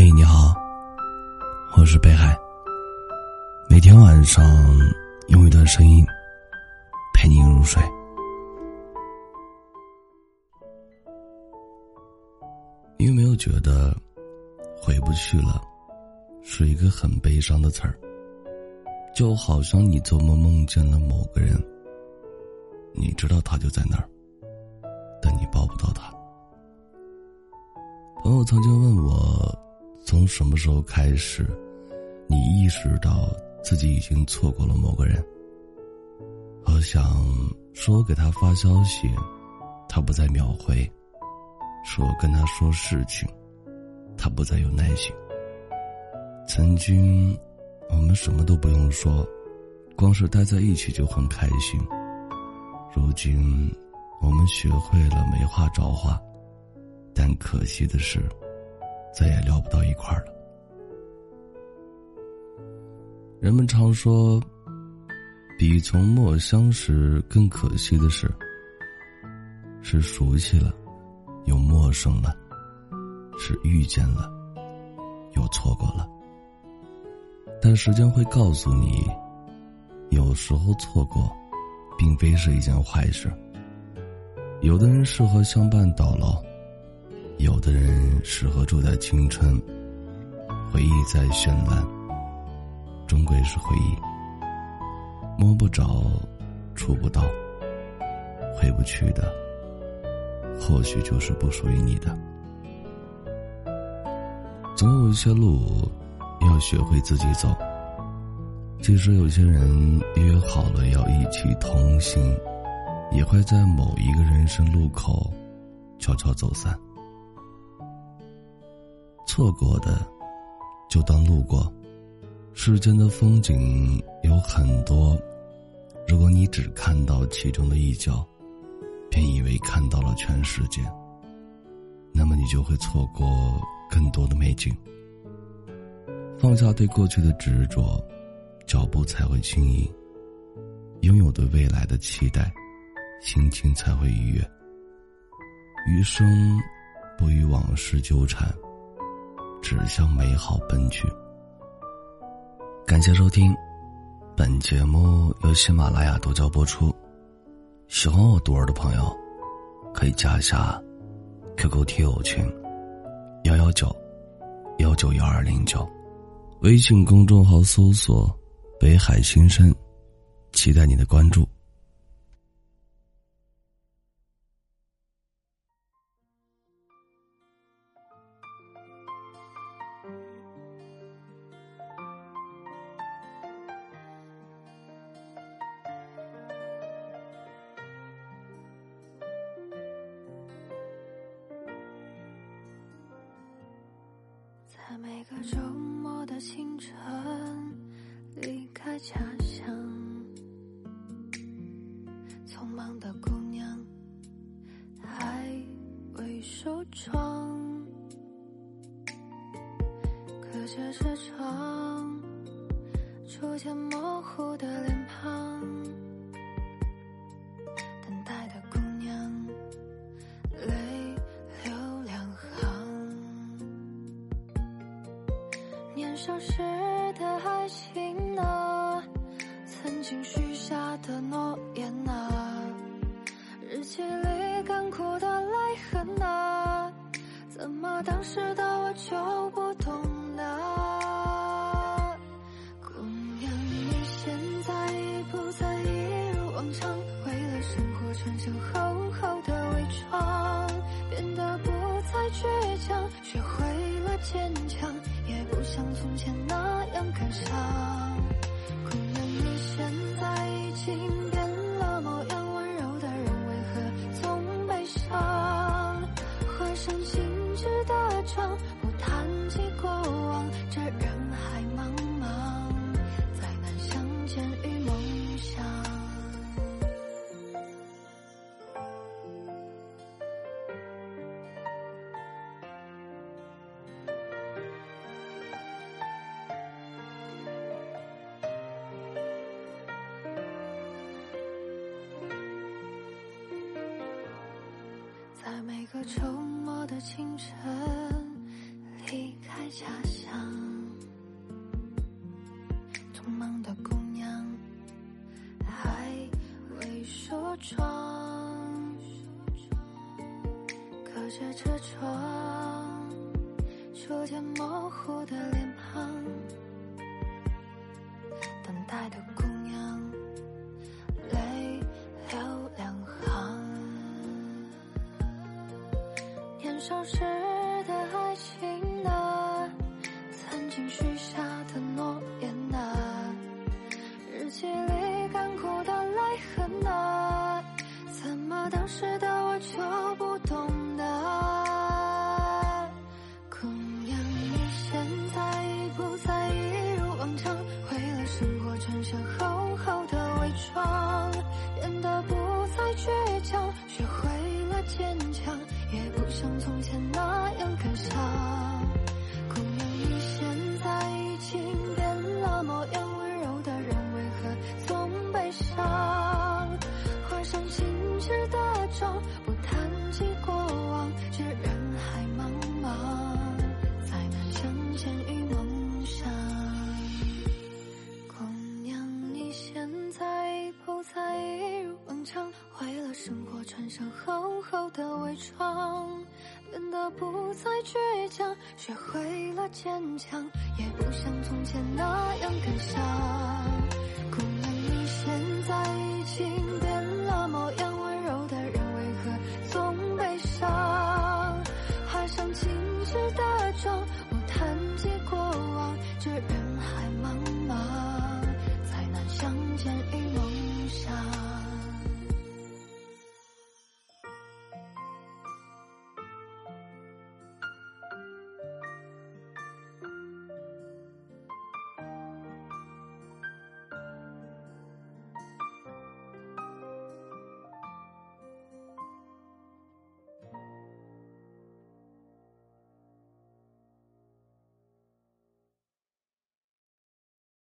嘿，你好，我是北海。每天晚上用一段声音陪你入睡。你有没有觉得“回不去了”是一个很悲伤的词儿？就好像你做梦梦见了某个人，你知道他就在那儿，但你抱不到他。朋友曾经问我，从什么时候开始，你意识到自己已经错过了某个人？我想说，给他发消息，他不再秒回；说跟他说事情，他不再有耐心。曾经，我们什么都不用说，光是待在一起就很开心。如今，我们学会了没话找话。但可惜的是，再也聊不到一块儿了。人们常说，比从陌相识更可惜的是，是熟悉了，又陌生了；是遇见了，又错过了。但时间会告诉你，有时候错过，并非是一件坏事。有的人适合相伴到老。有的人适合住在青春，回忆再绚烂，终归是回忆。摸不着，触不到，回不去的，或许就是不属于你的。总有一些路，要学会自己走。即使有些人约好了要一起同行，也会在某一个人生路口，悄悄走散。错过的，就当路过。世间的风景有很多，如果你只看到其中的一角，便以为看到了全世界，那么你就会错过更多的美景。放下对过去的执着，脚步才会轻盈；拥有对未来的期待，心情才会愉悦。余生，不与往事纠缠。只向美好奔去。感谢收听，本节目由喜马拉雅独家播出。喜欢我独儿的朋友，可以加一下 QQ 听友群幺幺九幺九幺二零九，微信公众号搜索“北海新生”，期待你的关注。在每个周末的清晨，离开家乡，匆忙的姑娘还未梳妆，隔着车窗，逐渐模糊的脸庞。消失的爱情啊？曾经许下的诺言啊？日记里干枯的泪痕啊？怎么当时的我就不的在每个周末的清晨，离开。家乡。匆忙的姑娘还未梳妆，隔着车窗，初见模糊的脸庞，等待的谁像从前我穿上厚厚的伪装。变得不再倔强，学会了坚强，也不像从前那样感伤。